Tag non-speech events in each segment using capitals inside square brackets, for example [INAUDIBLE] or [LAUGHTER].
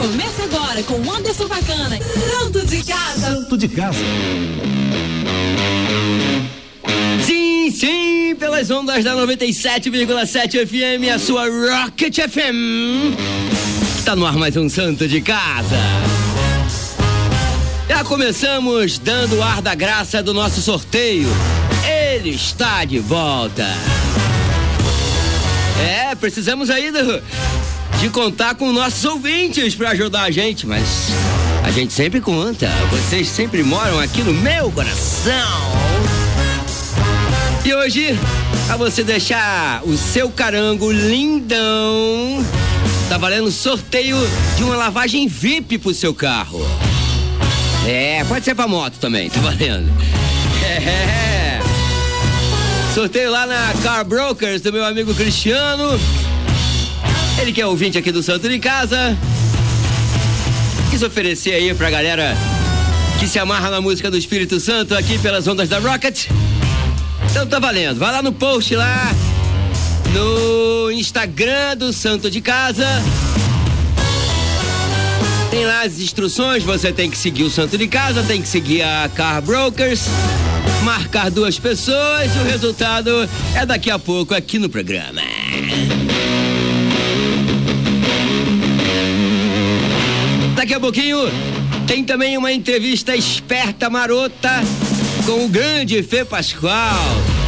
Começa agora com Anderson Bacana. Santo de casa. Santo de casa. Sim, sim, pelas ondas da 97,7 FM, a sua Rocket FM. Está no ar mais um Santo de Casa. Já começamos dando o ar da graça do nosso sorteio. Ele está de volta. É, precisamos aí do, de contar com nossos ouvintes para ajudar a gente, mas a gente sempre conta. Vocês sempre moram aqui no meu coração. E hoje, para você deixar o seu carango lindão, tá valendo sorteio de uma lavagem VIP pro seu carro. É, pode ser pra moto também, tá valendo. É. Sorteio lá na Car Brokers do meu amigo Cristiano. Ele que é ouvinte aqui do Santo de Casa. Quis oferecer aí pra galera que se amarra na música do Espírito Santo aqui pelas ondas da Rocket. Então tá valendo. Vai lá no post lá no Instagram do Santo de Casa. Tem lá as instruções, você tem que seguir o Santo de Casa, tem que seguir a Car Brokers, marcar duas pessoas o resultado é daqui a pouco aqui no programa. Daqui a pouquinho tem também uma entrevista esperta marota com o grande Fê Pascoal.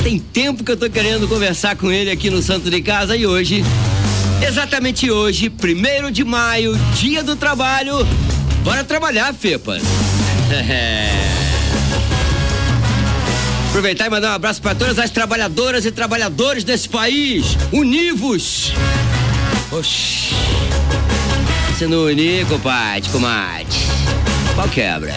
Tem tempo que eu tô querendo conversar com ele aqui no Santo de Casa e hoje, exatamente hoje, primeiro de maio, dia do trabalho, bora trabalhar, Fepas. [LAUGHS] Aproveitar e mandar um abraço para todas as trabalhadoras e trabalhadores desse país, univos. Oxi. Se não unir, compadre, comadre, qual quebra?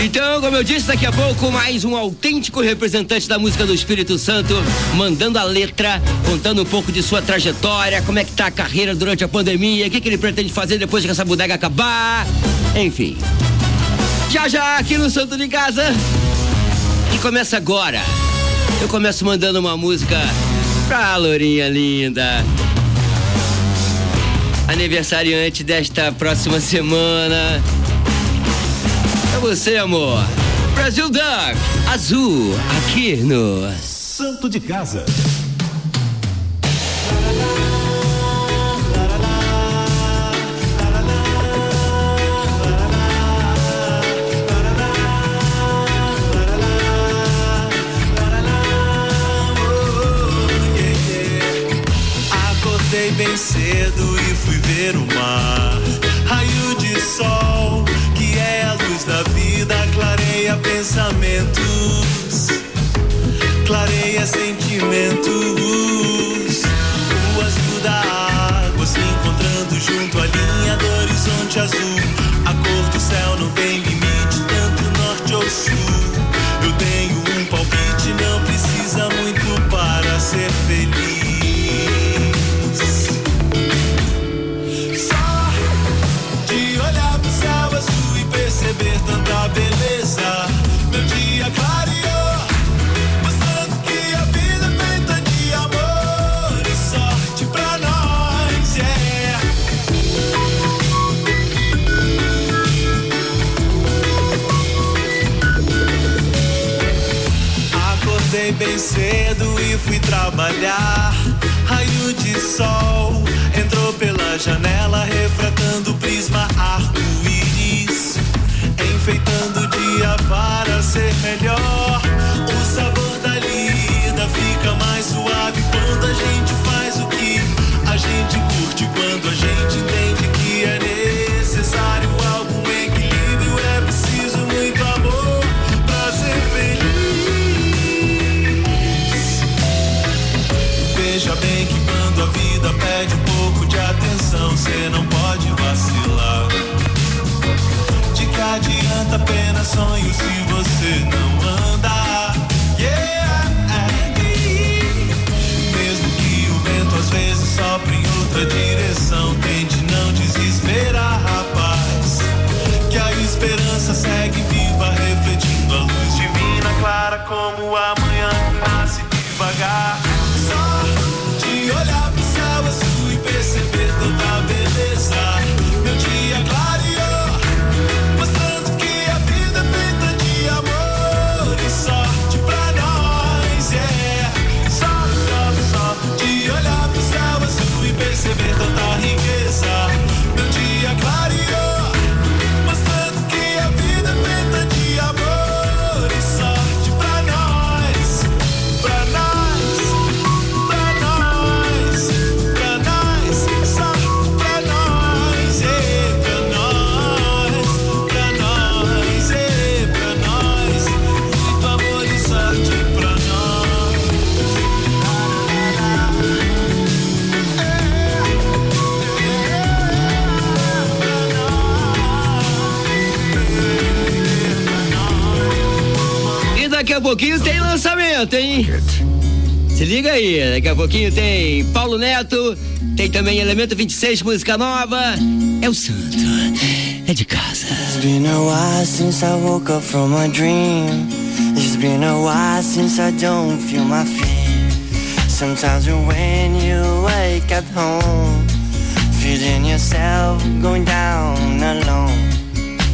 Então, como eu disse, daqui a pouco mais um autêntico representante da música do Espírito Santo, mandando a letra, contando um pouco de sua trajetória, como é que tá a carreira durante a pandemia, o que, que ele pretende fazer depois que essa bodega acabar, enfim. Já já aqui no Santo de Casa. E começa agora. Eu começo mandando uma música pra Lourinha linda. Aniversariante desta próxima semana. É você, amor. Brasil Duck, azul, aqui no Santo de Casa. Acordei bem cedo e fui ver o mar. Raio de sol que é a luz da vida, clareia pensamentos, clareia sentimentos. O azul da água se encontrando junto à linha do horizonte azul. A cor do céu não tem limite, tanto norte ou sul. Eu tenho um palpite, não precisa muito para ser feliz. Acordei cedo e fui trabalhar. Raio de sol entrou pela janela, refratando o prisma arco-íris, enfeitando o dia para ser melhor. Sonhos se você não andar? Yeah! Mesmo que o vento às vezes sopre em outra direção, tente não desesperar, rapaz. Que a esperança segue viva, refletindo a luz divina, clara como a pouquinho tem lançamento, hein? Se liga aí, daqui a pouquinho tem Paulo Neto, tem também Elemento 26, música nova. É o santo, é de casa. It's been a while since I woke up from a dream. It's been a while since I don't feel my feet. Sometimes when you wake up home, feeling yourself going down alone.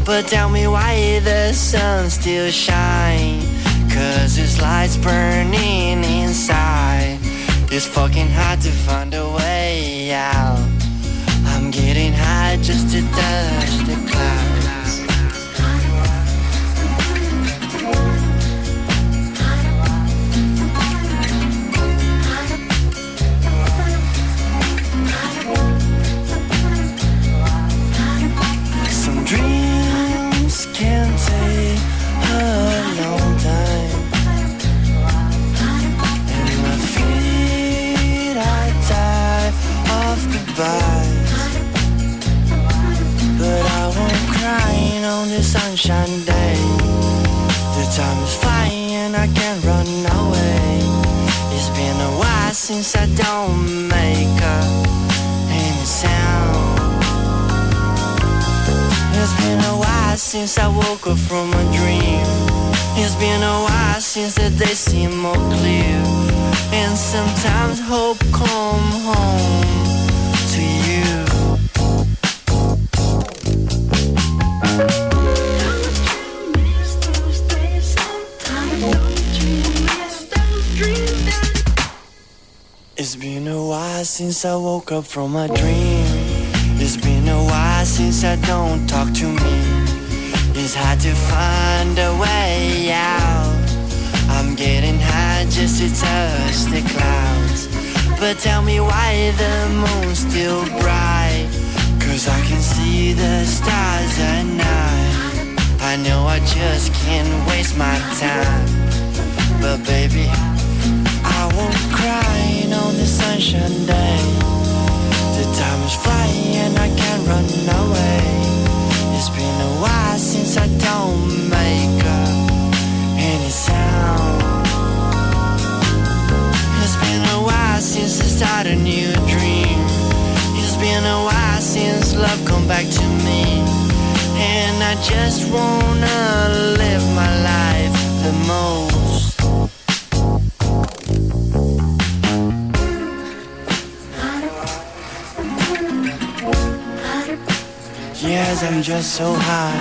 But tell me why the sun still shines. Cause this light's burning inside. It's fucking hard to find a way out. I'm getting high just to touch the clouds. Goodbyes. But I won't cry on this sunshine day. The time is flying I can't run away. It's been a while since I don't make any sound. It's been a while since I woke up from a dream. It's been a while since the day seemed more clear. And sometimes hope come home It's been a while since I woke up from a dream. It's been a while since I don't talk to me. It's hard to find a way out. I'm getting high just to touch the clouds. But tell me why the moon's still bright. Cause I can see the stars at night. I know I just can't waste my time. But baby, I won't cry on the sunshine day. The time is flying and I can't run away. It's been a while since I don't make any sound. It's been a while since I started a new dream. It's been a while since love come back to me. And I just wanna live my life the most. Yes, I'm just so high.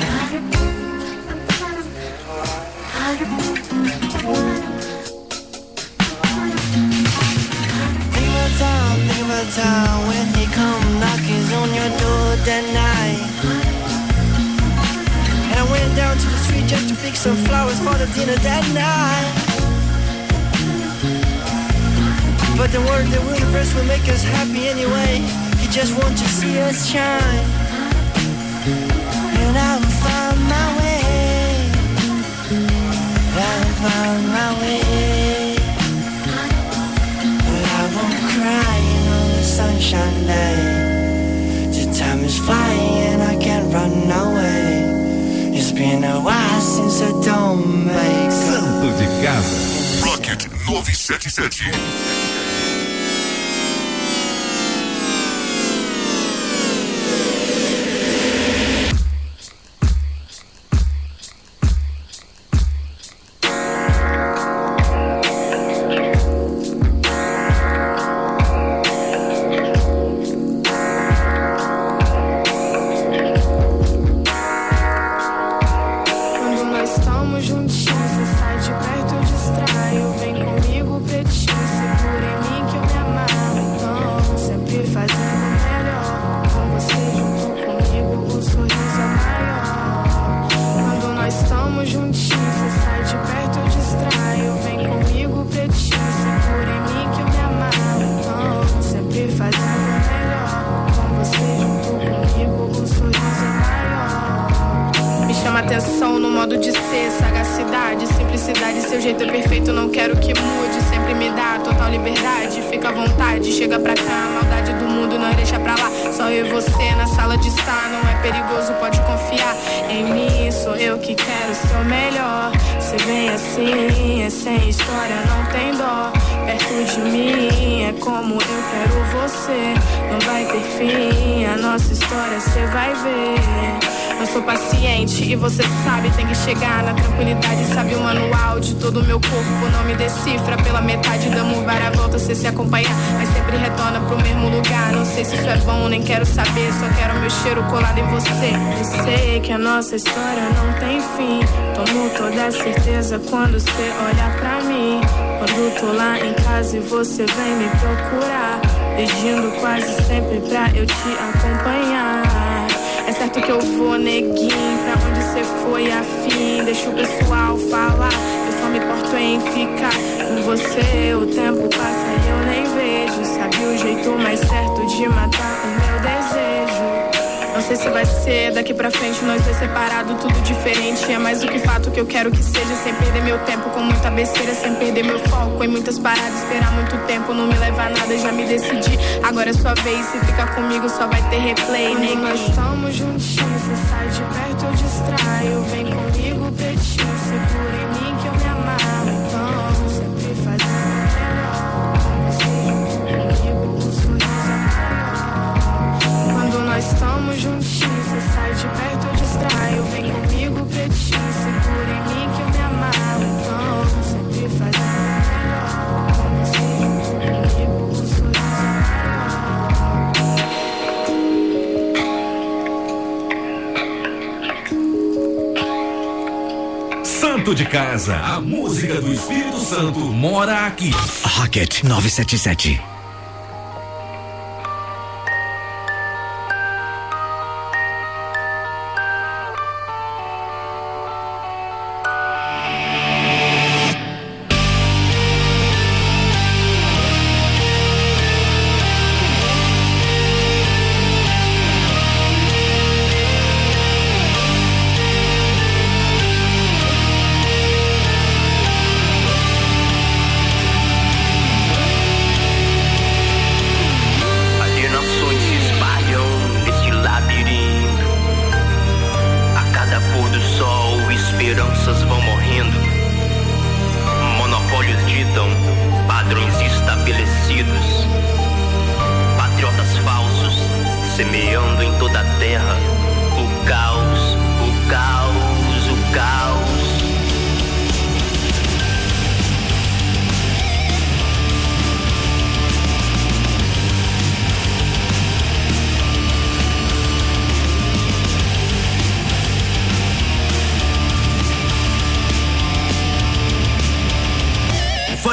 Think about time, think about time when he come knocking on your door that night. And I went down to the street just to pick some flowers for the dinner that night. But the word the universe will make us happy anyway. He just wants to see us shine. Find my way. But I won't cry on the sunshine day. The time is flying and I can't run away. It's been a while since I don't make Santo de Casa. Rocket 977. Nossa história não tem fim. Tomo toda certeza quando você olha pra mim. Quando tô lá em casa e você vem me procurar, pedindo quase sempre pra eu te acompanhar. É certo que eu vou, neguinho, pra onde você foi afim. Deixa o pessoal falar, eu só me importo em ficar com você. O tempo passa e eu nem vejo. Sabe o jeito mais certo de matar o meu desejo. Não sei se vai ser daqui pra frente, nós dois separados, tudo diferente. É mais do que fato que eu quero que seja, sem perder meu tempo com muita besteira, sem perder meu foco em muitas paradas. Esperar muito tempo, não me levar a nada, já me decidi. Agora é sua vez, se ficar comigo só vai ter replay, nem nós estamos juntinhos, você sai de perto, eu distraio. Vem comigo, pretinho, segura em mim que eu me amarro. De perto, eu distraio. Vem comigo, pretinho, segura em mim que eu me amarro. Então, sempre fazendo melhor. Você comigo, o sorriso maior. Santo de Casa, a música do Espírito Santo mora aqui. Rocket 977.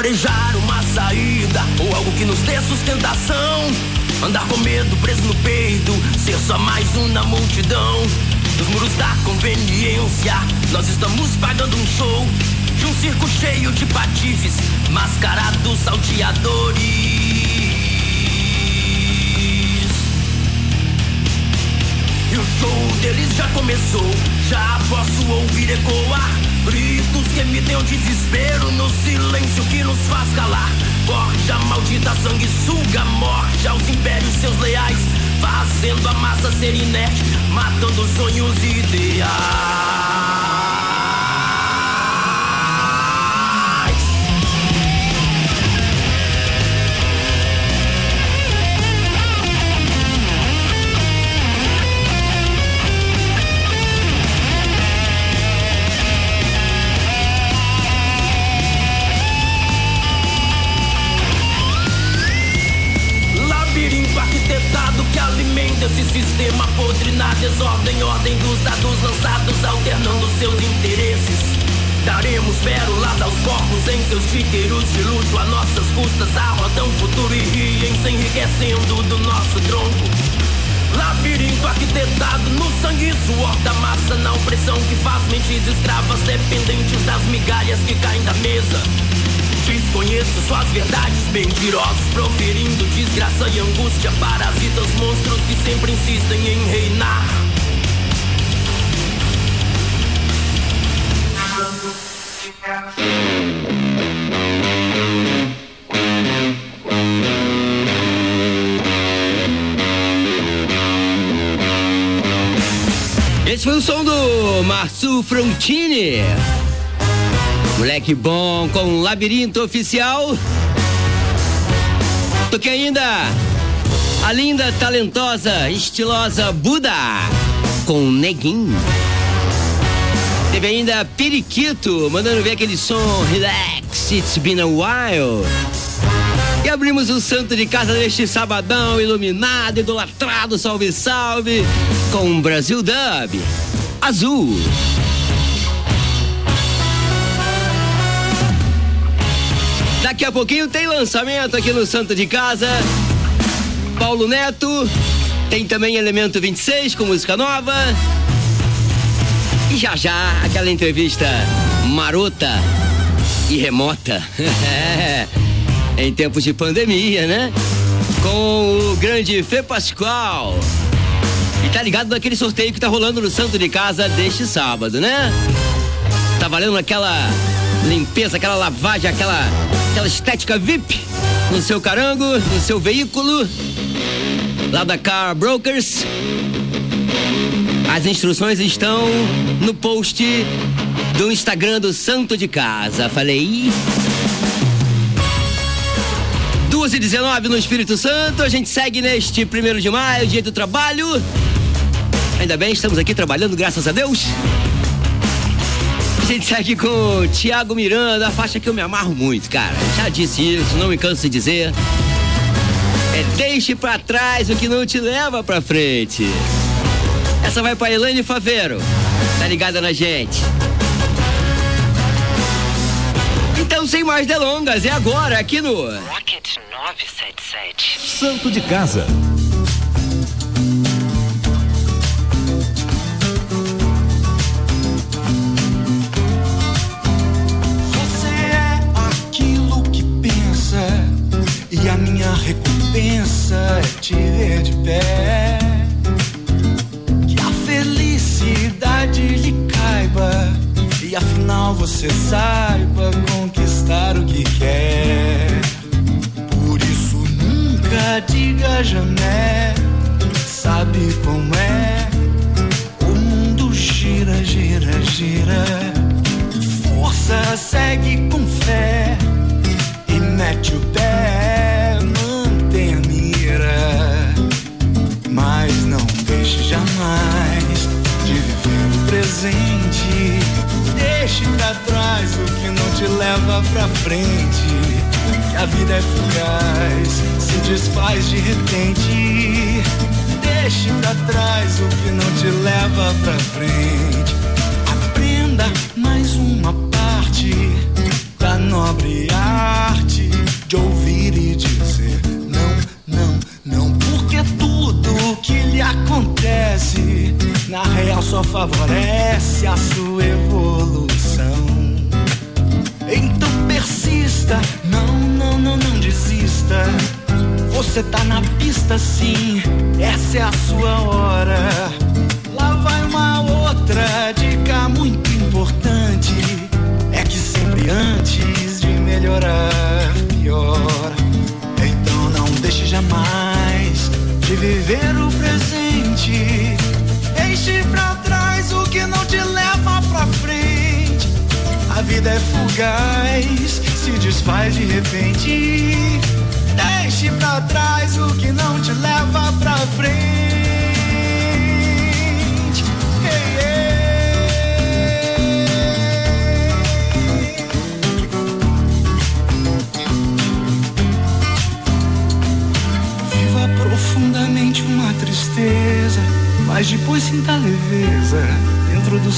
Farejar uma saída ou algo que nos dê sustentação. Andar com medo preso no peito, ser só mais um na multidão. Nos muros da conveniência, nós estamos pagando um show de um circo cheio de patifes, mascarados salteadores. E o show deles já começou, já posso ouvir ecoar Gritos que emitem o desespero no silêncio que nos faz calar. Forja maldita sanguessuga, morte aos impérios seus leais Fazendo a massa ser inerte, matando sonhos e ideais sistema podre na desordem, ordem dos dados lançados, alternando seus interesses. Daremos pérolas aos corpos em seus tíqueros de luxo a nossas custas, arrodam futuro e riem, se enriquecendo do nosso tronco. Labirinto arquitetado no sangue e suor da massa, na opressão que faz mentes escravas dependentes das migalhas que caem da mesa. Desconheço suas verdades mentirosas, proferindo desgraça e angústia, parasitas, monstros que sempre insistem em reinar. Esse foi o som do Marçu Frontini. Moleque bom com labirinto oficial. Toquei ainda a linda, talentosa, estilosa Buda com Neguinho. Teve ainda Periquito, mandando ver aquele som Relax, It's Been a While. E abrimos o santo de casa deste sabadão iluminado, idolatrado, salve, salve, com Brasil Dub, Azul. Daqui a pouquinho tem lançamento aqui no Santo de Casa. Paulo Neto, tem também Elemento 26 com música nova. E já já aquela entrevista marota e remota. [LAUGHS] em tempos de pandemia, né? Com o grande Fê Pascoal. E tá ligado naquele sorteio que tá rolando no Santo de Casa deste sábado, né? Tá valendo aquela limpeza, aquela lavagem, aquela, aquela estética VIP no seu carango, no seu veículo, lá da Car Brokers. As instruções estão no post do Instagram do Santo de Casa. Falei. 2 e 19 no Espírito Santo. A gente segue neste primeiro de maio, dia do trabalho. Ainda bem, estamos aqui trabalhando, graças a Deus. A gente segue com o Tiago Miranda, a faixa que eu me amarro muito, cara. Já disse isso, não me canso de dizer. É deixe pra trás o que não te leva pra frente. Essa vai pra Elaine Faveiro. Tá ligada na gente? Então, sem mais delongas, é agora aqui no Rocket 977. Santo de Casa.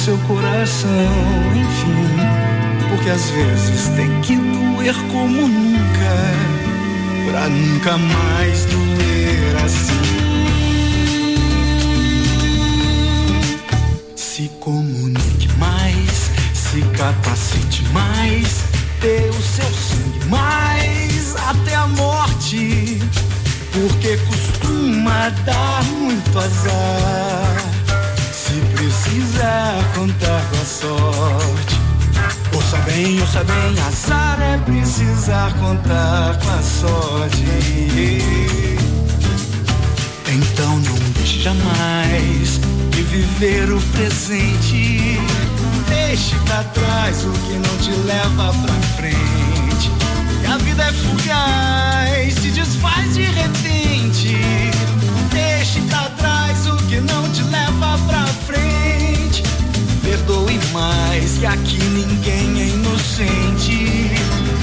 Seu coração, enfim. Porque às vezes tem que doer como nunca, pra nunca mais doer assim. Se comunique mais, se capacite mais, dê o seu sangue mais até a morte. Porque costuma dar muito azar. Se precisar contar com a sorte. Ouça bem, ouça bem, azar é precisar contar com a sorte. Então não deixe jamais de viver o presente. Deixe pra trás o que não te leva pra frente. Que a vida é fugaz, se desfaz de repente. Deixe pra trás o que não te leva pra frente. Perdoe mais, que aqui ninguém é inocente.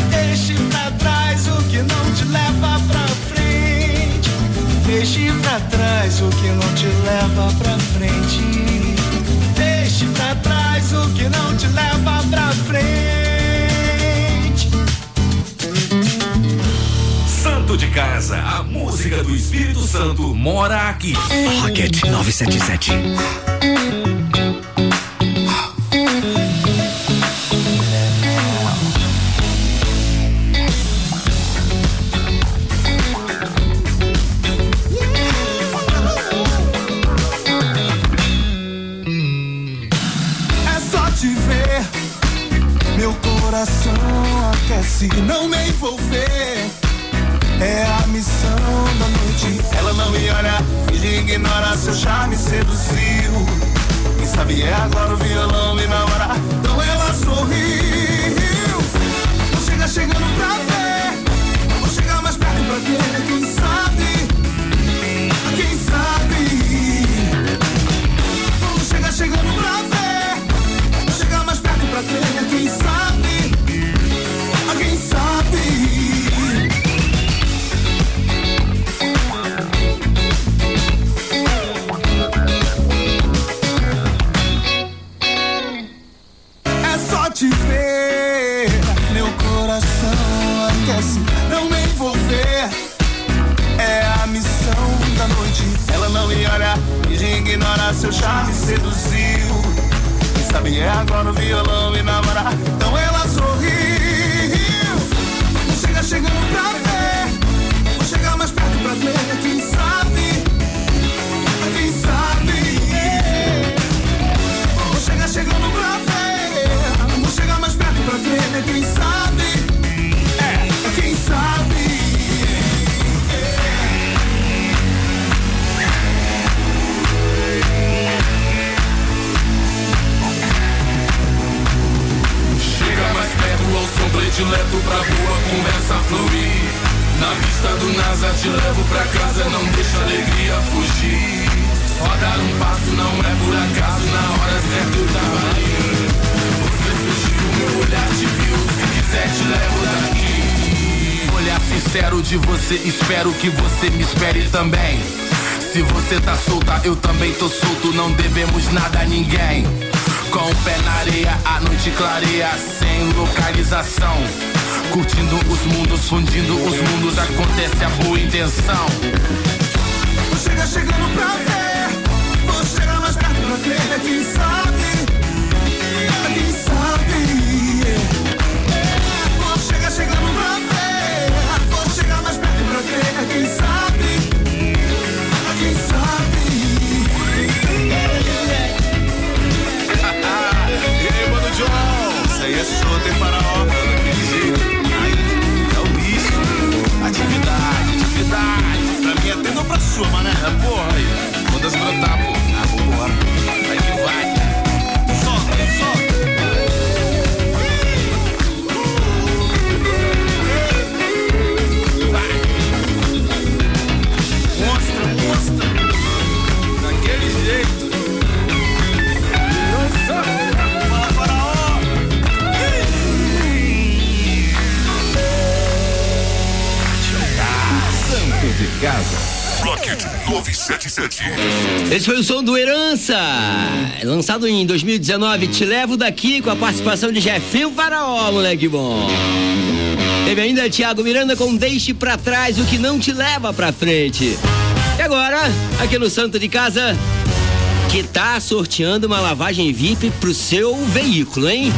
Deixe pra trás o que não te leva pra frente. Deixe pra trás o que não te leva pra frente. Deixe pra trás o que não te leva pra frente. Santo de Casa, a música do Espírito Santo mora aqui. Rocket 977. Aquece, não me envolver. É a missão da noite. Ela não me olha, finge ignora, seu charme seduziu. Quem sabe é agora o violão me namora. Sincero de você, espero que você me espere também. Se você tá solta, eu também tô solto, não devemos nada a ninguém. Com o pé na areia, a noite clareia, sem localização. Curtindo os mundos, fundindo os mundos, acontece a boa intenção. Vou chegar chegando pra ver. Vou chegar mais perto pra ver. Quem sabe? É solto, hein, faraó, mano? Daquele jeito. É o risco. Atividade, atividade. Pra mim até não pra sua, mané. É, porra, aí. Manda as brotar, Casa. Rocket 977. Esse foi o som do Herança, lançado em 2019. Te levo daqui com a participação de Jefinho Faraó, moleque bom. Teve ainda Thiago Miranda com Deixe pra trás o que não te leva pra frente. E agora, aqui no Santo de Casa, que tá sorteando uma lavagem VIP pro seu veículo, hein?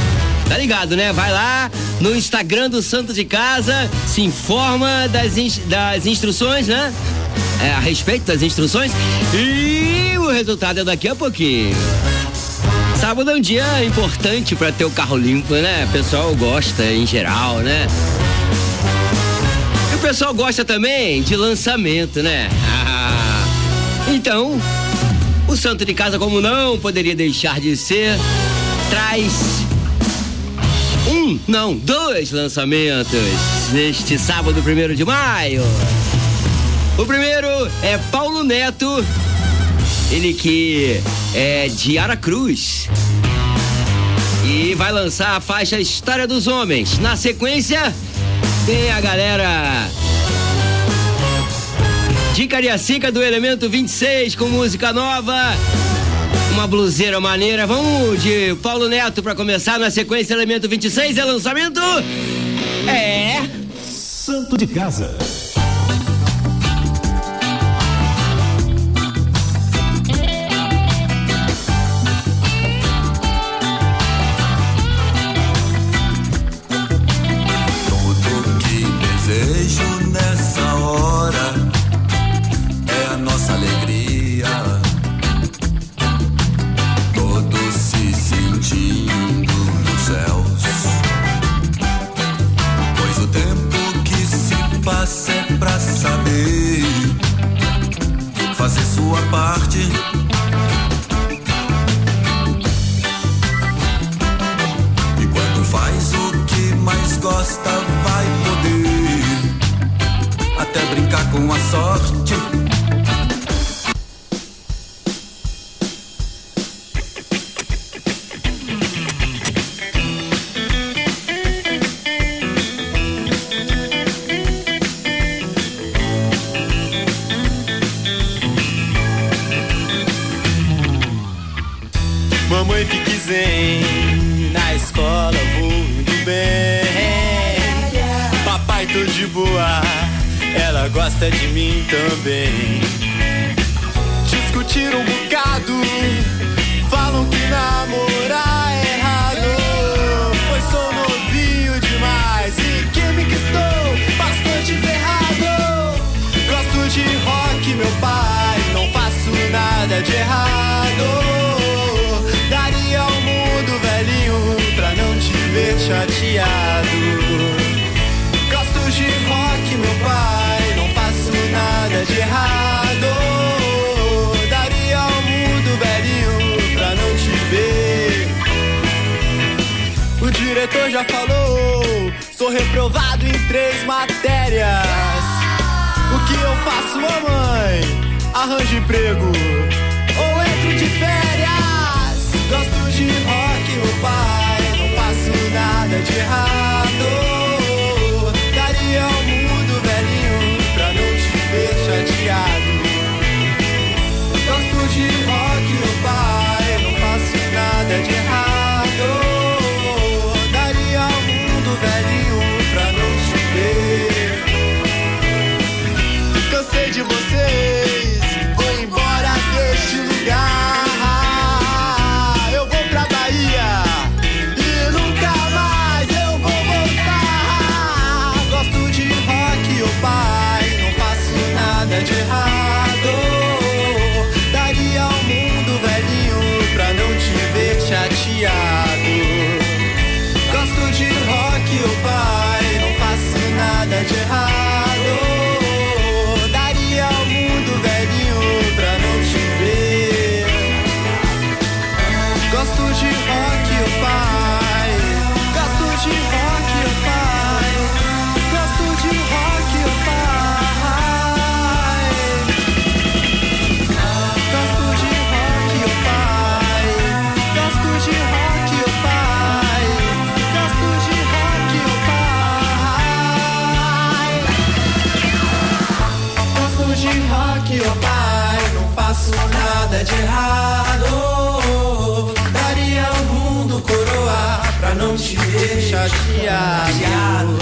Tá ligado, né? Vai lá no Instagram do Santo de Casa, se informa das, ins- das instruções, né? É, a respeito das instruções. E o resultado é daqui a pouquinho. Sábado é um dia importante pra ter o carro limpo, né? O pessoal gosta em geral, né? E o pessoal gosta também de lançamento, né? Ah, então, O santo de casa, como não poderia deixar de ser, traz um, não, dois lançamentos neste sábado, primeiro de maio. O primeiro é Paulo Neto, ele que é de Aracruz. E vai lançar a faixa História dos Homens. Na sequência, tem a galera de Cariacica do Elemento 26 com música nova. Uma bluseira maneira. Vamos de Paulo Neto para começar na sequência Elemento 26 é lançamento. É. Santo de Casa. Tô de boa, ela gosta de mim também. Discutiram um bocado, falam que namorar é errado. Pois sou novinho demais e química estou bastante ferrado. Gosto de rock, meu pai, não faço nada de errado. Diretor já falou, sou reprovado em três matérias. O que eu faço, mamãe? Arranjo emprego ou entro de férias? Gosto de rock, meu pai, não faço nada de errado. Daria ao mundo velhinho pra não te ver chateado. Gosto de rock, meu pai, não faço nada de errado. Ao ver chateado.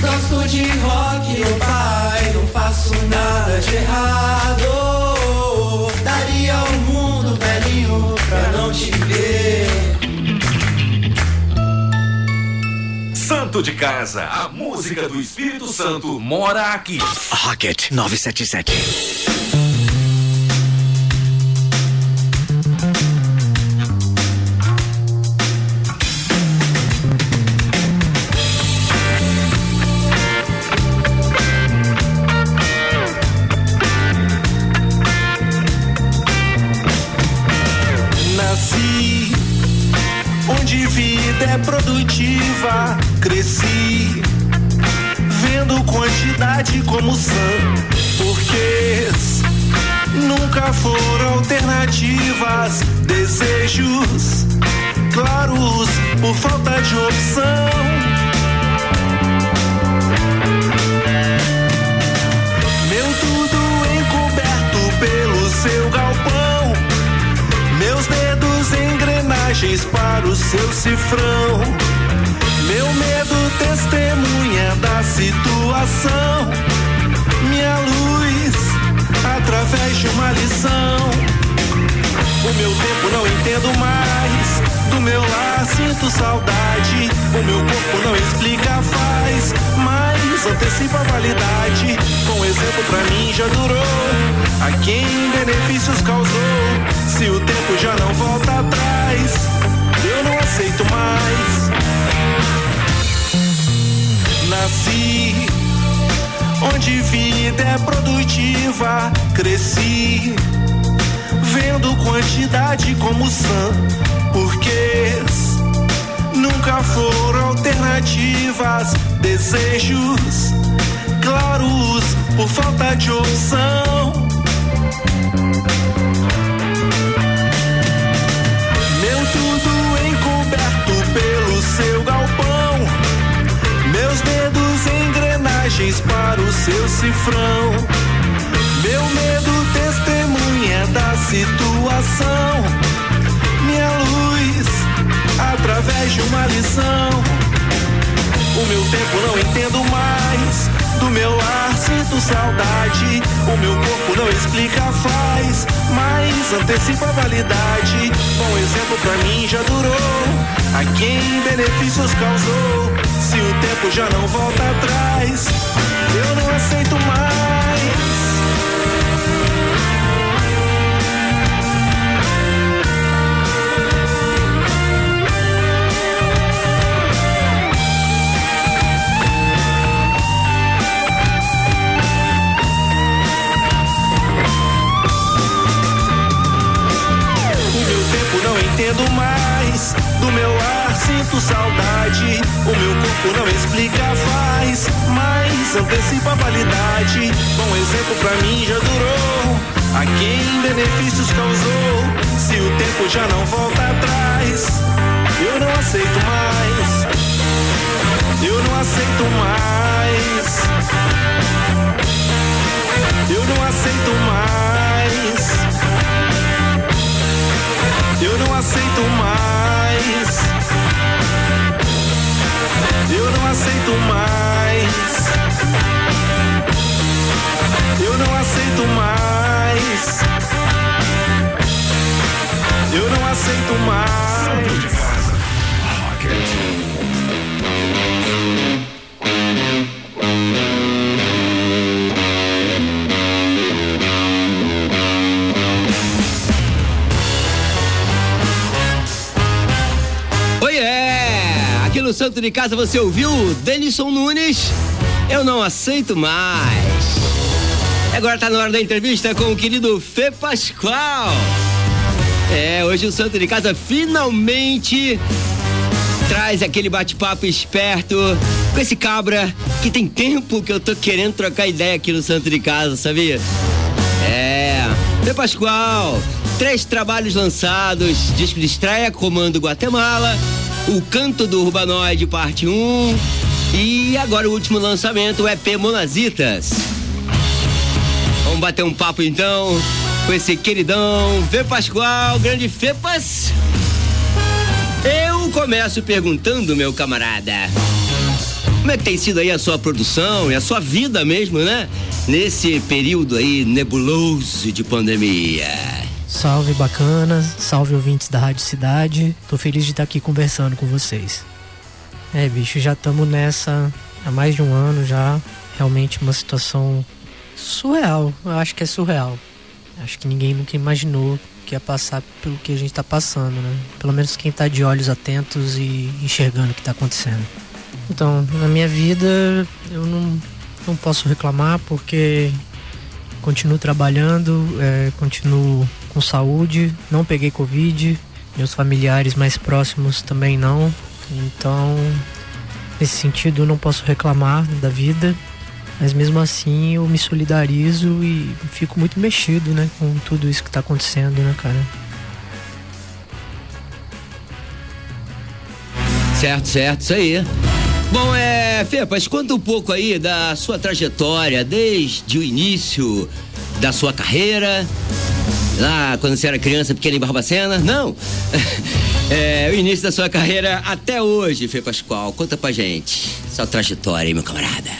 Gosto de rock, ô pai. Não faço nada de errado. Daria ao mundo velhinho pra não te ver. Santo de Casa, a música do Espírito Santo mora aqui. Rocket 977. Entendo mais. Do meu lar sinto saudade. O meu corpo não explica, faz, mas antecipa a validade. Bom exemplo pra mim já durou. A quem benefícios causou. Se o tempo já não volta atrás, eu não aceito mais. Nasci onde vida é produtiva, cresci vendo quantidade como são, porquês nunca foram alternativas, desejos claros por falta de opção. Meu tudo encoberto pelo seu galpão, meus dedos engrenagens para o seu cifrão. Meu medo testemunha da situação. Minha luz através de uma lição. O meu tempo não entendo mais. Do meu lar sinto saudade. O meu corpo não explica, faz, mas antecipa a validade. Bom exemplo pra mim já durou. A quem benefícios causou. Se o tempo já não volta atrás, eu não aceito mais. Entendo mais. Do meu ar sinto saudade. O meu corpo não explica, faz, mas antecipa a validade. Bom exemplo pra mim já durou. A quem benefícios causou. Se o tempo já não volta atrás, eu não aceito mais. Eu não aceito mais. Eu não aceito mais. Não aceito mais. Eu não aceito mais. Eu não aceito mais. Eu não aceito mais. No Santo de Casa você ouviu Denison Nunes? Eu não aceito mais. Agora tá na hora da entrevista com o querido Fê Pascoal. É, hoje o Santo de Casa finalmente traz aquele bate-papo esperto com esse cabra que tem tempo que eu tô querendo trocar ideia aqui no Santo de Casa, sabia? É, Fê Pascoal, três trabalhos lançados, disco de estreia, Comando Guatemala, O Canto do Urbanoide, parte 1, e agora o último lançamento, o EP Monazitas. Vamos bater um papo então com esse queridão Fê Pascoal, grande Fepas. Eu começo perguntando, meu camarada, como é que tem sido aí a sua produção e a sua vida mesmo, né? Nesse período aí nebuloso de pandemia. Salve bacana, salve ouvintes da Rádio Cidade. Tô feliz de estar aqui conversando com vocês. É, bicho, já estamos nessa há mais de um ano já. Realmente uma situação surreal. Eu acho que é surreal. Acho que ninguém nunca imaginou que ia passar pelo que a gente tá passando, né? Pelo menos quem tá de olhos atentos e enxergando o que tá acontecendo. Então, na minha vida, eu não, não posso reclamar porque continuo trabalhando, é, continuo com saúde, não peguei Covid, Meus familiares mais próximos também não. Então, nesse sentido, não posso reclamar da vida. Mas mesmo assim, eu me solidarizo e fico muito mexido, né, com tudo isso que tá acontecendo, né, cara? Certo, certo, isso aí. Bom, é, Fepas, conta um pouco aí da sua trajetória desde o início da sua carreira, lá quando você era criança pequena em Barbacena? Não. [LAUGHS] É, o início da sua carreira até hoje, Fê Pascoal. Conta pra gente sua trajetória meu camarada.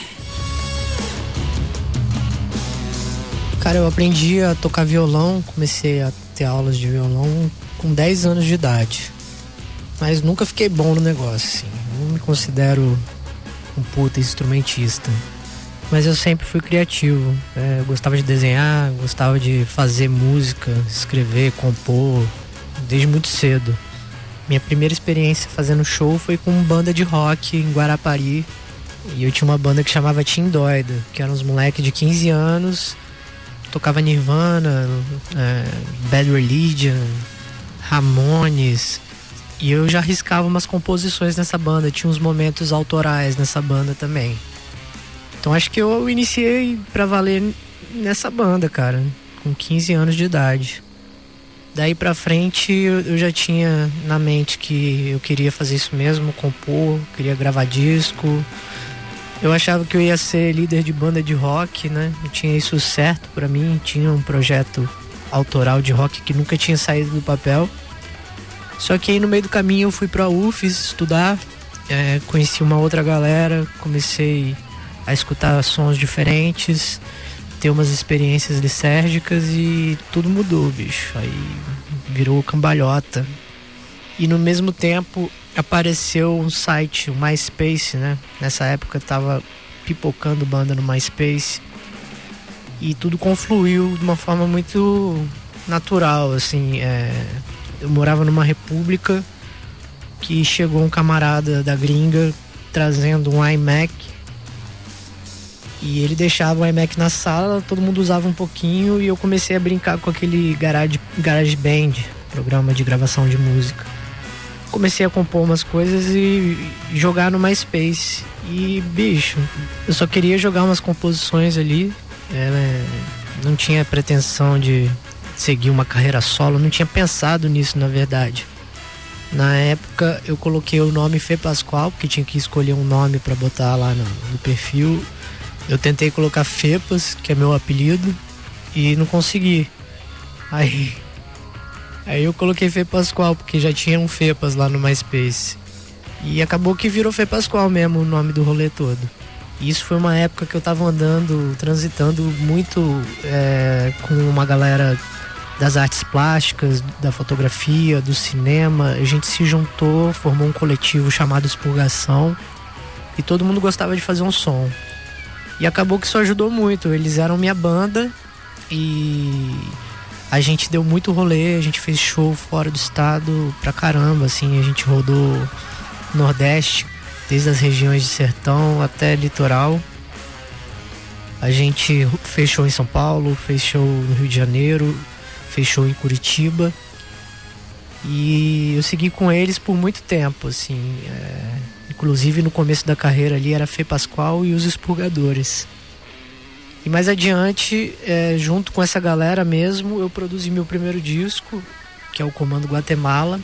Cara, eu aprendi a tocar violão, comecei a ter aulas de violão com 10 anos de idade. Mas nunca fiquei bom no negócio, assim. Não me considero um puta instrumentista. Mas eu sempre fui criativo. É, gostava de desenhar, gostava de fazer música, escrever, compor, desde muito cedo. Minha primeira experiência fazendo show foi com uma banda de rock em Guarapari. E eu tinha uma banda que chamava Tim Doida, que eram uns moleques de 15 anos, tocava Nirvana, é, Bad Religion, Ramones. E eu já arriscava umas composições nessa banda, tinha uns momentos autorais nessa banda também. Então acho que eu iniciei para valer nessa banda, cara, com 15 anos de idade. Daí pra frente eu já tinha na mente que eu queria fazer isso mesmo, compor, queria gravar disco. Eu achava que eu ia ser líder de banda de rock, né? Eu tinha isso certo para mim, tinha um projeto autoral de rock que nunca tinha saído do papel. Só que aí no meio do caminho eu fui pra UFES estudar, é, conheci uma outra galera, comecei a escutar sons diferentes, ter umas experiências lisérgicas e tudo mudou, bicho. Aí virou cambalhota. E no mesmo tempo apareceu um site, o MySpace, né? Nessa época tava pipocando banda no MySpace. E tudo confluiu de uma forma muito natural, assim. É... Eu morava numa república que chegou um camarada da gringa trazendo um iMac e ele deixava o iMac na sala, todo mundo usava um pouquinho e eu comecei a brincar com aquele garage, garage Band, programa de gravação de música. Comecei a compor umas coisas e jogar no MySpace. E, bicho, eu só queria jogar umas composições ali. É, não tinha pretensão de seguir uma carreira solo, não tinha pensado nisso na verdade. Na época eu coloquei o nome Fê Pascoal, porque tinha que escolher um nome para botar lá no, no perfil eu tentei colocar Fepas, que é meu apelido, e não consegui. Aí, aí eu coloquei Fê Pascoal, porque já tinha um Fepas lá no MySpace. E acabou que virou Fê Pascoal mesmo o nome do rolê todo. E isso foi uma época que eu tava andando, transitando muito é, com uma galera das artes plásticas, da fotografia, do cinema. A gente se juntou, formou um coletivo chamado Expurgação. E todo mundo gostava de fazer um som. E acabou que isso ajudou muito. Eles eram minha banda e a gente deu muito rolê, a gente fez show fora do estado pra caramba, assim, a gente rodou Nordeste, desde as regiões de sertão até litoral. A gente fechou em São Paulo, fechou no Rio de Janeiro, fechou em Curitiba. E eu segui com eles por muito tempo, assim. É Inclusive no começo da carreira ali era Fê Pascoal e os Expurgadores. E mais adiante, é, junto com essa galera mesmo, eu produzi meu primeiro disco, que é o Comando Guatemala,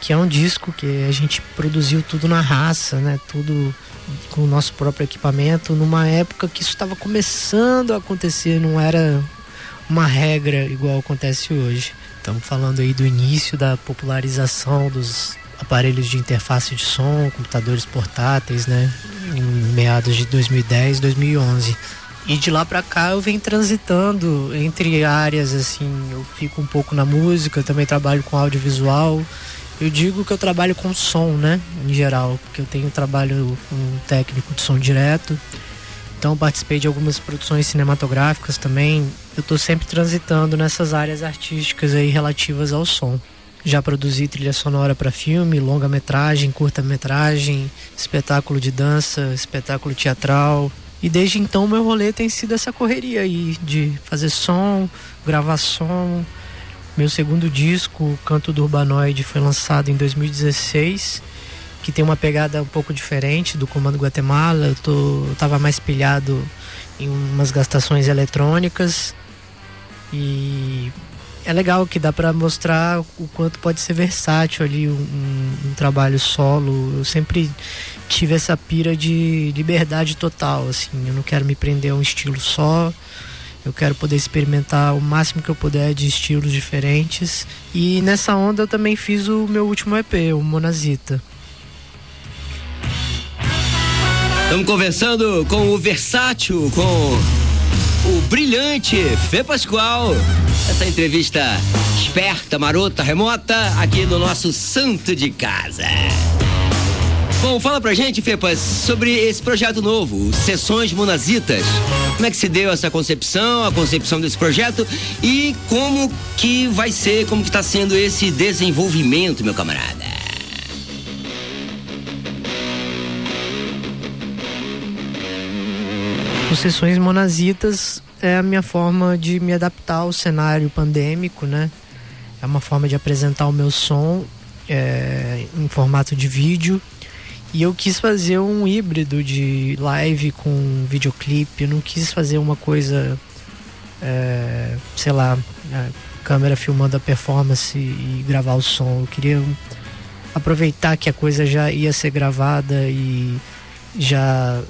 que é um disco que a gente produziu tudo na raça, né? Tudo com o nosso próprio equipamento, numa época que isso estava começando a acontecer, não era uma regra igual acontece hoje. Estamos falando aí do início da popularização dos aparelhos de interface de som, computadores portáteis, né? Em meados de 2010, 2011. E de lá para cá eu venho transitando entre áreas assim, eu fico um pouco na música, também trabalho com audiovisual. Eu digo que eu trabalho com som, né, em geral, porque eu tenho trabalho com técnico de som direto. Então participei de algumas produções cinematográficas também. Eu tô sempre transitando nessas áreas artísticas aí relativas ao som. Já produzi trilha sonora para filme, longa-metragem, curta-metragem, espetáculo de dança, espetáculo teatral. E desde então meu rolê tem sido essa correria aí de fazer som, gravar som, Meu segundo disco, Canto do Urbanoide, foi lançado em 2016, que tem uma pegada um pouco diferente do Comando Guatemala. Eu, tô, eu tava mais pilhado em umas gastações eletrônicas e é legal que dá para mostrar o quanto pode ser versátil ali um, um, trabalho solo. Eu sempre tive essa pira de liberdade total, assim. Eu não quero me prender a um estilo só. Eu quero poder experimentar o máximo que eu puder de estilos diferentes. E nessa onda eu também fiz o meu último EP, o Monazita. Estamos conversando com o versátil, com o brilhante Fê Pascoal. Essa entrevista esperta, marota, remota, aqui no nosso Santo de Casa. Bom, fala pra gente, Fepas, sobre esse projeto novo, Sessões Monazitas. Como é que se deu essa concepção, a concepção desse projeto e como que vai ser, como que tá sendo esse desenvolvimento, meu camarada? Sessões Monazitas é a minha forma de me adaptar ao cenário pandêmico, né? É uma forma de apresentar o meu som é, em formato de vídeo e eu quis fazer um híbrido de live com videoclipe. Eu não quis fazer uma coisa, é, sei lá, câmera filmando a performance e gravar o som. Eu queria aproveitar que a coisa já ia ser gravada e já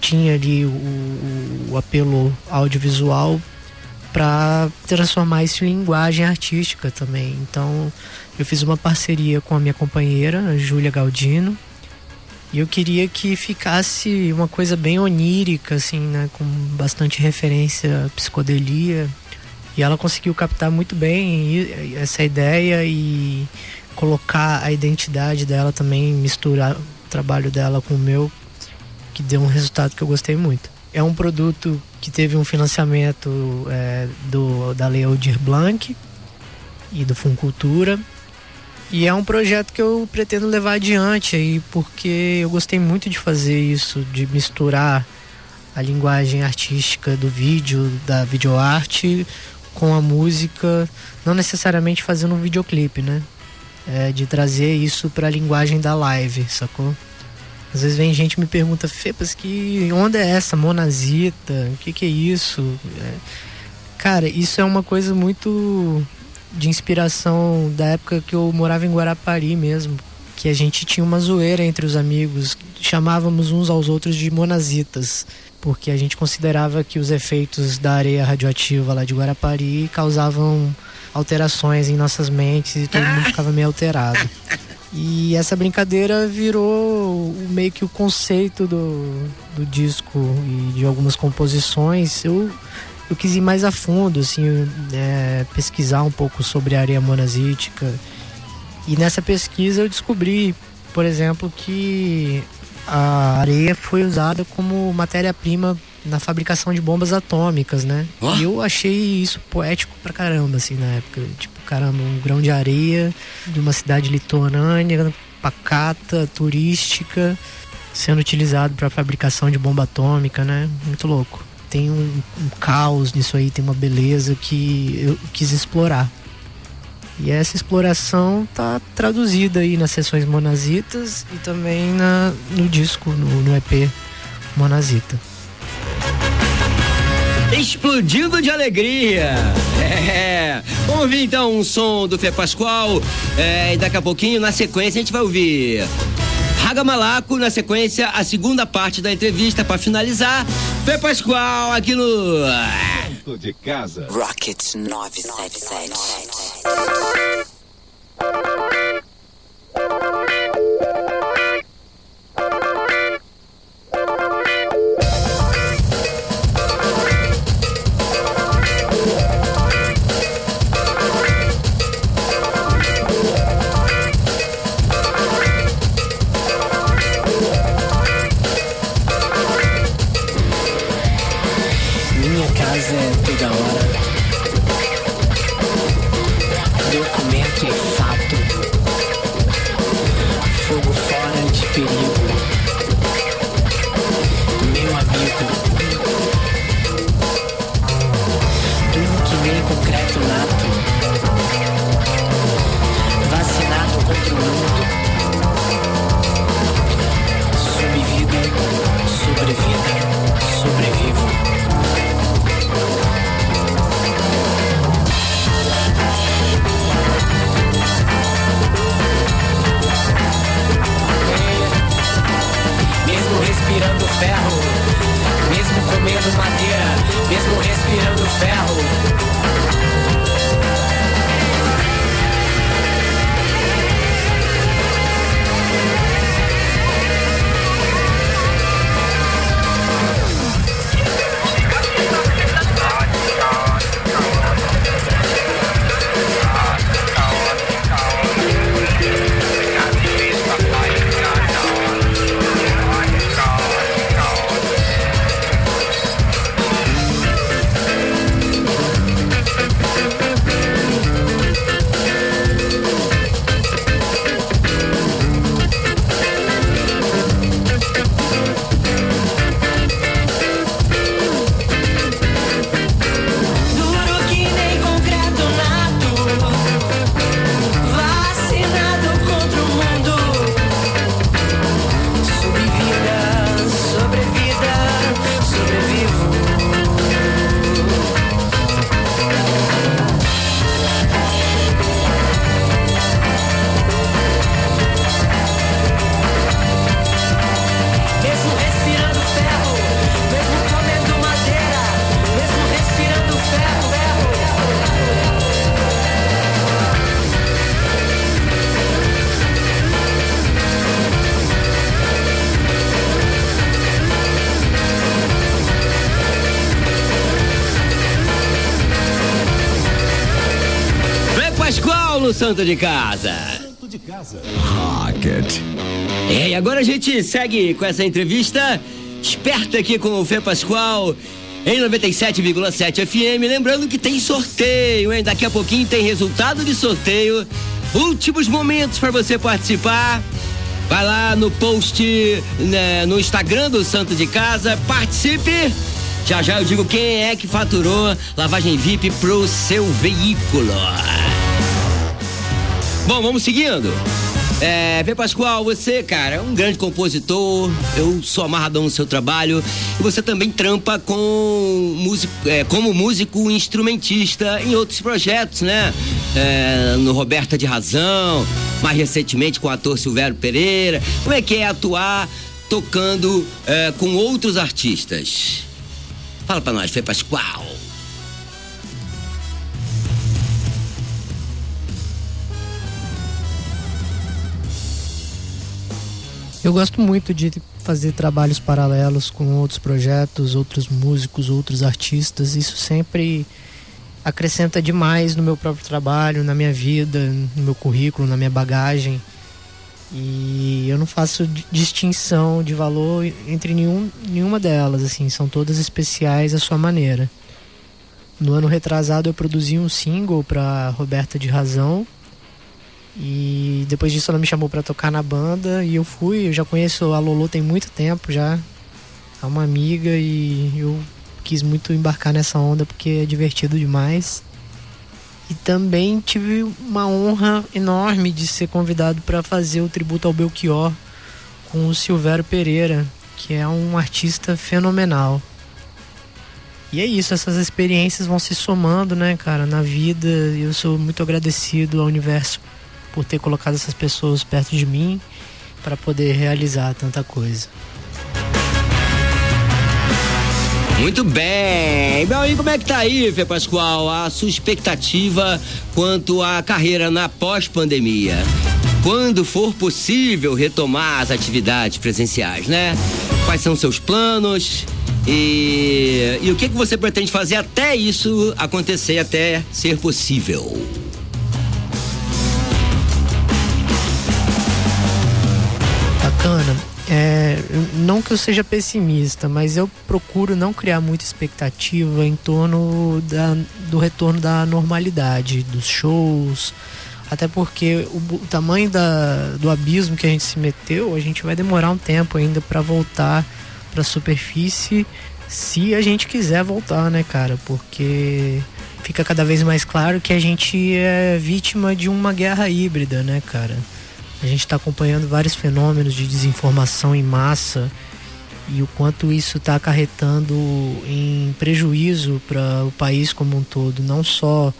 tinha ali o, o apelo audiovisual para transformar isso em linguagem artística também. Então, eu fiz uma parceria com a minha companheira, Júlia Galdino, e eu queria que ficasse uma coisa bem onírica, assim, né? Com bastante referência à psicodelia. E ela conseguiu captar muito bem essa ideia e colocar a identidade dela também, misturar o trabalho dela com o meu, que deu um resultado que eu gostei muito. É um produto que teve um financiamento é, do, da Lei Aldir Blanc e do Funcultura e é um projeto que eu pretendo levar adiante aí, porque eu gostei muito de fazer isso, de misturar a linguagem artística do vídeo, da videoarte, com a música, não necessariamente fazendo um videoclipe, né? É, de trazer isso para a linguagem da live, sacou? Às vezes vem gente me pergunta, Fepas, que onda é essa? Monazita? O que, que é isso? É, cara, isso é uma coisa muito de inspiração da época que eu morava em Guarapari mesmo. Que a gente tinha uma zoeira entre os amigos, chamávamos uns aos outros de monazitas, porque a gente considerava que os efeitos da areia radioativa lá de Guarapari causavam alterações em nossas mentes e todo mundo ficava meio alterado. [LAUGHS] E essa brincadeira virou meio que o conceito do, do disco e de algumas composições. Eu eu quis ir mais a fundo, assim, é, pesquisar um pouco sobre a areia monazítica. E nessa pesquisa eu descobri, por exemplo, que a areia foi usada como matéria-prima na fabricação de bombas atômicas, né? Oh. E eu achei isso poético pra caramba, assim, na época. Tipo, caramba, um grão de areia de uma cidade litorânea, pacata, turística, sendo utilizado para fabricação de bomba atômica, né? Muito louco tem um, um, caos nisso aí, tem uma beleza que eu quis explorar. E essa exploração tá traduzida aí nas sessões monazitas e também na, no disco, no, no EP Monazita. Explodindo de alegria! [LAUGHS] É. Vamos ouvir então um som do Fê Pascoal é, e daqui a pouquinho, na sequência, a gente vai ouvir Raga Malaco, na sequência, a segunda parte da entrevista para finalizar. Fê Pascoal aqui no. De casa. Rocket 977. Santo de Casa. Santo de Casa. Rocket. É, e agora a gente segue com essa entrevista esperta aqui com o Fê Pascoal em 97,7 FM. Lembrando que tem sorteio, hein? Daqui a pouquinho tem resultado de sorteio. Últimos momentos para você participar. Vai lá no post né, no Instagram do Santo de Casa, participe. Já já eu digo quem é que faturou lavagem VIP pro seu veículo. Bom, vamos seguindo. É, Vê Pascoal, você, cara, é um grande compositor. Eu sou amarradão no seu trabalho. E você também trampa com músico, é, como músico instrumentista em outros projetos, né? É, no Roberta de Razão, mais recentemente com o ator Silvério Pereira. Como é que é atuar tocando é, com outros artistas? Fala pra nós, Fê Pascoal. Eu gosto muito de fazer trabalhos paralelos com outros projetos, outros músicos, outros artistas. Isso sempre acrescenta demais no meu próprio trabalho, na minha vida, no meu currículo, na minha bagagem. E eu não faço distinção de valor entre nenhum, nenhuma delas, assim, são todas especiais à sua maneira. No ano retrasado eu produzi um single para Roberta de Razão, e depois disso ela me chamou para tocar na banda e eu fui. Eu já conheço a Lolo tem muito tempo já. É uma amiga e eu quis muito embarcar nessa onda porque é divertido demais. E também tive uma honra enorme de ser convidado para fazer o tributo ao Belchior com o Silvério Pereira, que é um artista fenomenal. E é isso, essas experiências vão se somando, né, cara, na vida. Eu sou muito agradecido ao universo por ter colocado essas pessoas perto de mim para poder realizar tanta coisa. Muito bem. Bom, e como é que tá aí, Fê Pascoal, a sua expectativa quanto à carreira na pós-pandemia? Quando for possível retomar as atividades presenciais, né? Quais são seus planos? E, e o que, que você pretende fazer até isso acontecer, até ser possível? Bacana. É, não que eu seja pessimista, mas eu procuro não criar muita expectativa em torno da, do retorno da normalidade, dos shows. Até porque o, o tamanho da, do abismo que a gente se meteu, a gente vai demorar um tempo ainda para voltar para a superfície, se a gente quiser voltar, né, cara? Porque fica cada vez mais claro que a gente é vítima de uma guerra híbrida, né, cara? A gente está acompanhando vários fenômenos de desinformação em massa e o quanto isso está acarretando em prejuízo para o país como um todo, não só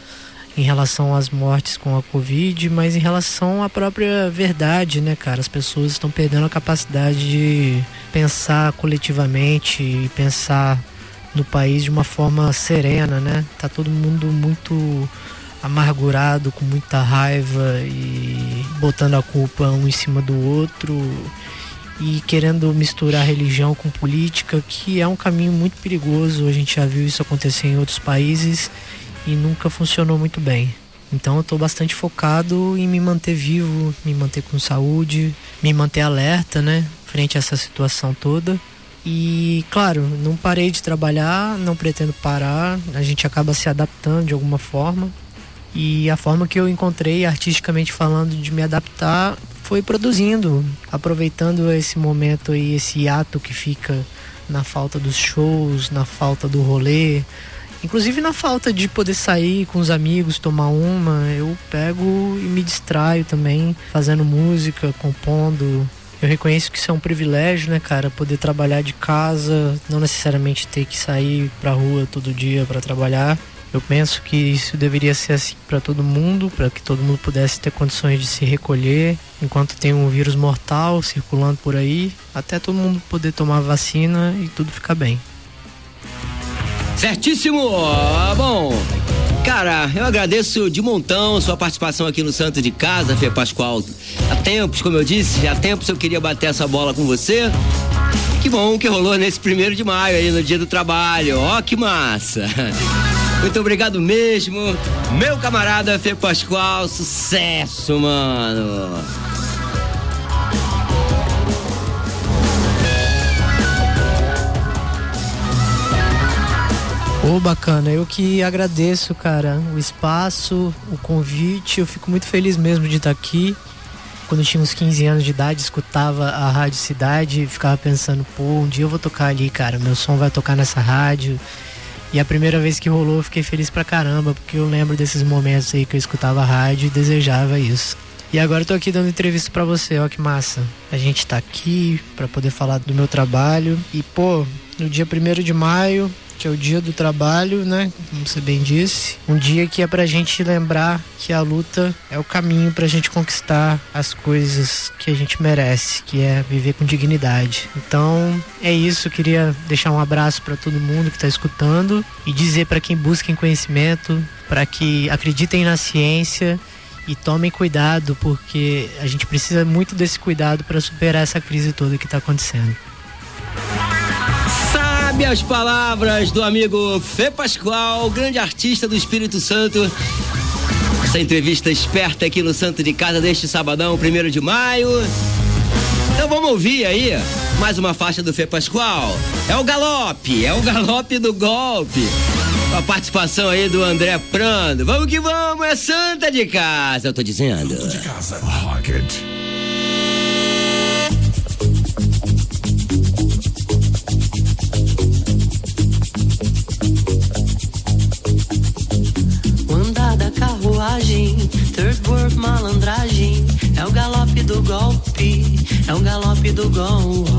em relação às mortes com a Covid, mas em relação à própria verdade, né, cara? As pessoas estão perdendo a capacidade de pensar coletivamente e pensar no país de uma forma serena, né? Tá todo mundo muito amargurado, com muita raiva e botando a culpa um em cima do outro e querendo misturar religião com política, que é um caminho muito perigoso. A gente já viu isso acontecer em outros países e nunca funcionou muito bem. Então eu estou bastante focado em me manter vivo, me manter com saúde, me manter alerta, né, frente a essa situação toda. E claro, não parei de trabalhar, não pretendo parar, a gente acaba se adaptando de alguma forma. E a forma que eu encontrei, artisticamente falando, de me adaptar foi produzindo, aproveitando esse momento e esse ato que fica na falta dos shows, na falta do rolê, inclusive na falta de poder sair com os amigos, tomar uma, eu pego e me distraio também, fazendo música, compondo. Eu reconheço que isso é um privilégio, né, cara, poder trabalhar de casa, não necessariamente ter que sair pra rua todo dia para trabalhar. Eu penso que isso deveria ser assim para todo mundo, para que todo mundo pudesse ter condições de se recolher enquanto tem um vírus mortal circulando por aí, até todo mundo poder tomar vacina e tudo ficar bem. Certíssimo! Bom, cara, eu agradeço de montão sua participação aqui no Santo de Casa, Fê Pascoal. Há tempos, como eu disse, há tempos eu queria bater essa bola com você. Que bom que rolou nesse primeiro de maio aí, no dia do trabalho. Ó, que massa! Muito obrigado mesmo. Meu camarada Fê Pascoal, sucesso, mano. Ô, oh, bacana, eu que agradeço, cara, o espaço, o convite. Eu fico muito feliz mesmo de estar aqui. Quando eu tinha uns 15 anos de idade, escutava a Rádio Cidade e ficava pensando, pô, um dia eu vou tocar ali, cara, meu som vai tocar nessa rádio. E a primeira vez que rolou, eu fiquei feliz pra caramba, porque eu lembro desses momentos aí que eu escutava rádio e desejava isso. E agora eu tô aqui dando entrevista para você, ó que massa. A gente tá aqui para poder falar do meu trabalho. E pô, no dia 1 de maio que é o dia do trabalho, né? Como você bem disse. Um dia que é pra gente lembrar que a luta é o caminho pra gente conquistar as coisas que a gente merece, que é viver com dignidade. Então, é isso. Eu queria deixar um abraço para todo mundo que tá escutando e dizer para quem busca conhecimento, para que acreditem na ciência e tomem cuidado, porque a gente precisa muito desse cuidado para superar essa crise toda que está acontecendo. As palavras do amigo Fê Pascoal, grande artista do Espírito Santo. Essa entrevista esperta aqui no Santo de Casa deste sabadão, 1 de maio. Então vamos ouvir aí mais uma faixa do Fê Pascoal. É o galope, é o galope do golpe. A participação aí do André Prando. Vamos que vamos, é Santa de Casa, eu tô dizendo. Santo de Casa, Rocket. Carruagem, third world malandragem, é o galope do golpe, é o galope do golpe.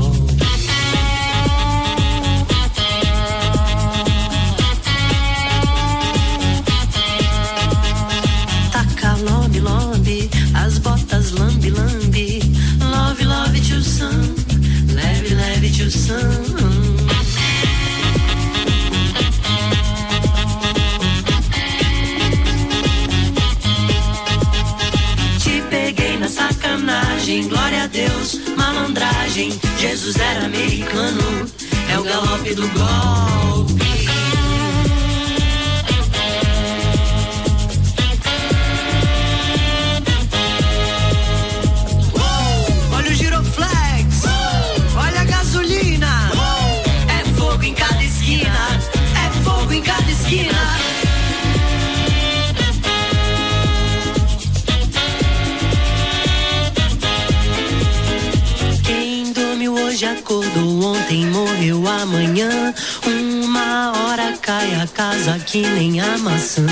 Taca lombe lombe, as botas lambe lambe, love love tio Sam, leve leve tio Sam. Jesus era americano, é o galope do golpe. Cai a casa que nem a maçã.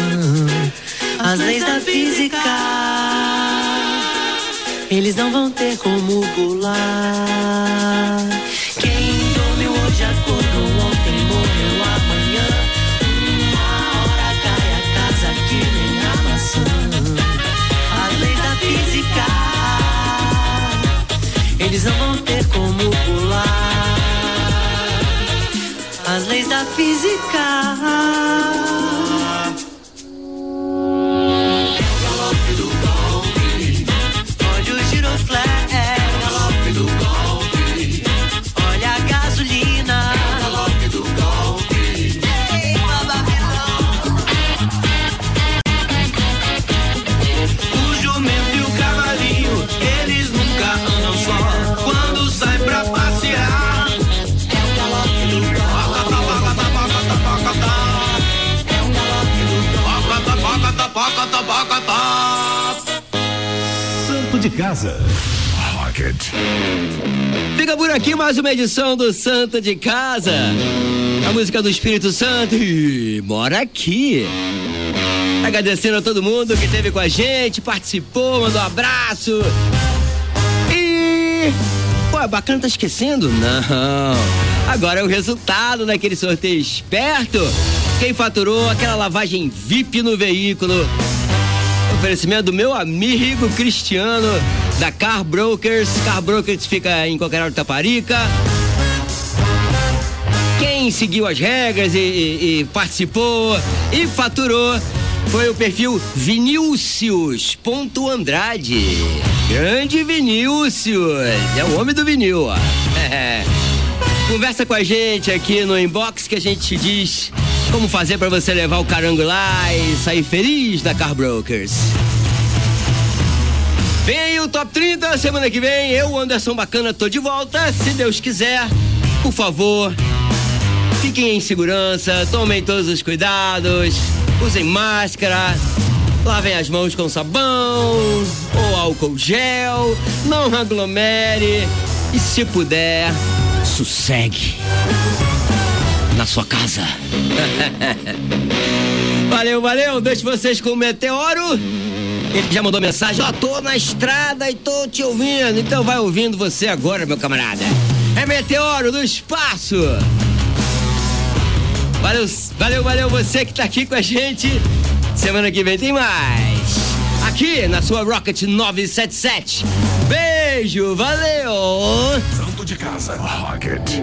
As leis da física, eles não vão ter como pular. Quem dormiu hoje acordou, ontem morreu amanhã. Uma hora cai a casa que nem a maçã. As leis da física, eles não vão ter como as leis da física. Casa. Rocket. Fica por aqui mais uma edição do Santo de Casa. A música do Espírito Santo e mora aqui. Agradecendo a todo mundo que esteve com a gente, participou, mandou um abraço. E. Pô, bacana tá esquecendo? Não. Agora é o resultado daquele sorteio esperto. Quem faturou aquela lavagem VIP no veículo Oferecimento do meu amigo Cristiano da Car Brokers. Car Brokers fica em qualquer hora de Taparica. Quem seguiu as regras e, e, e participou e faturou foi o perfil Vinícius.andrade. Grande Vinícius, é o homem do vinil, ó. [LAUGHS] Conversa com a gente aqui no inbox que a gente te diz como fazer para você levar o carango lá e sair feliz da Car Brokers. Vem aí o Top 30, semana que vem, eu, Anderson Bacana, tô de volta, se Deus quiser. Por favor, fiquem em segurança, tomem todos os cuidados, usem máscara, lavem as mãos com sabão ou álcool gel, não aglomere e se puder, sossegue na sua casa. [LAUGHS] valeu, valeu, deixo vocês com o Meteoro. Ele já mandou mensagem, ó, tô na estrada e tô te ouvindo, então vai ouvindo você agora, meu camarada. É Meteoro do espaço. Valeu, valeu, valeu você que tá aqui com a gente. Semana que vem tem mais. Aqui na sua Rocket 977. Beijo, valeu. Santo de casa. Rocket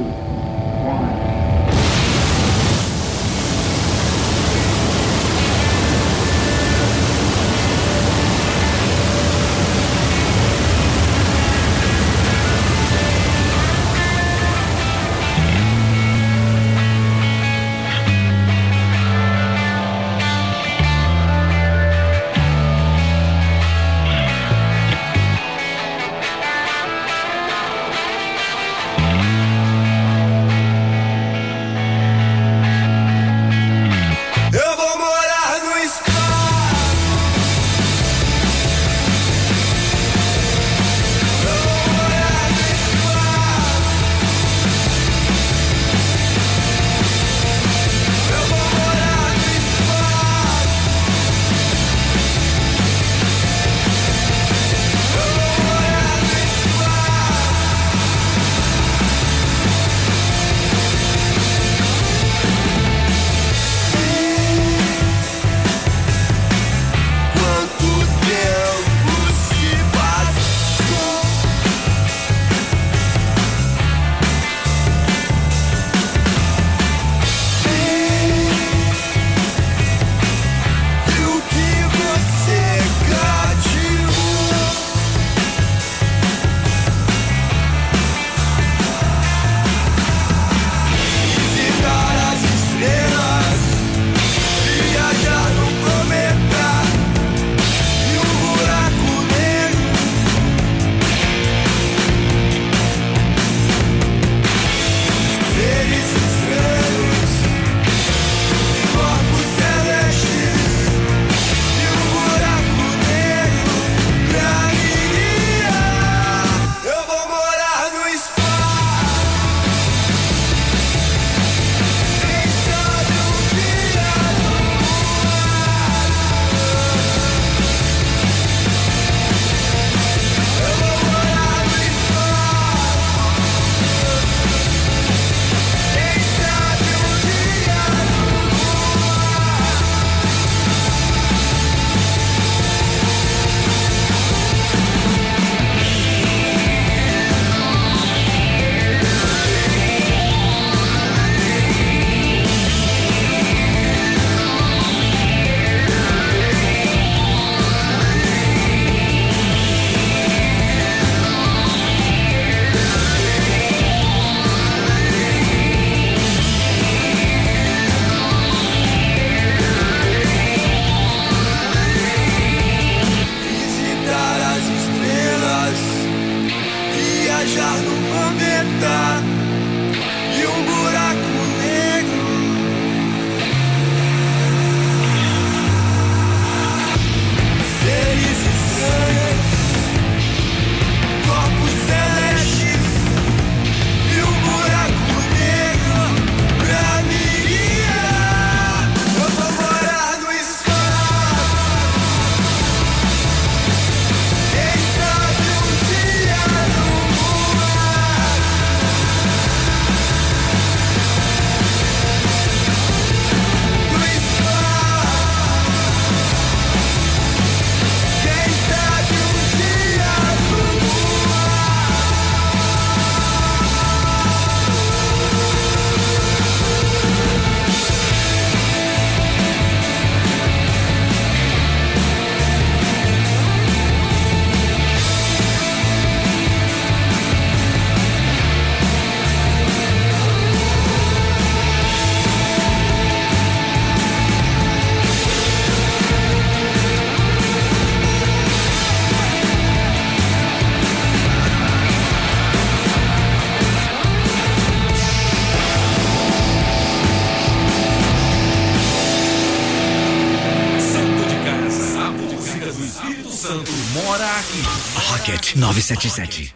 977.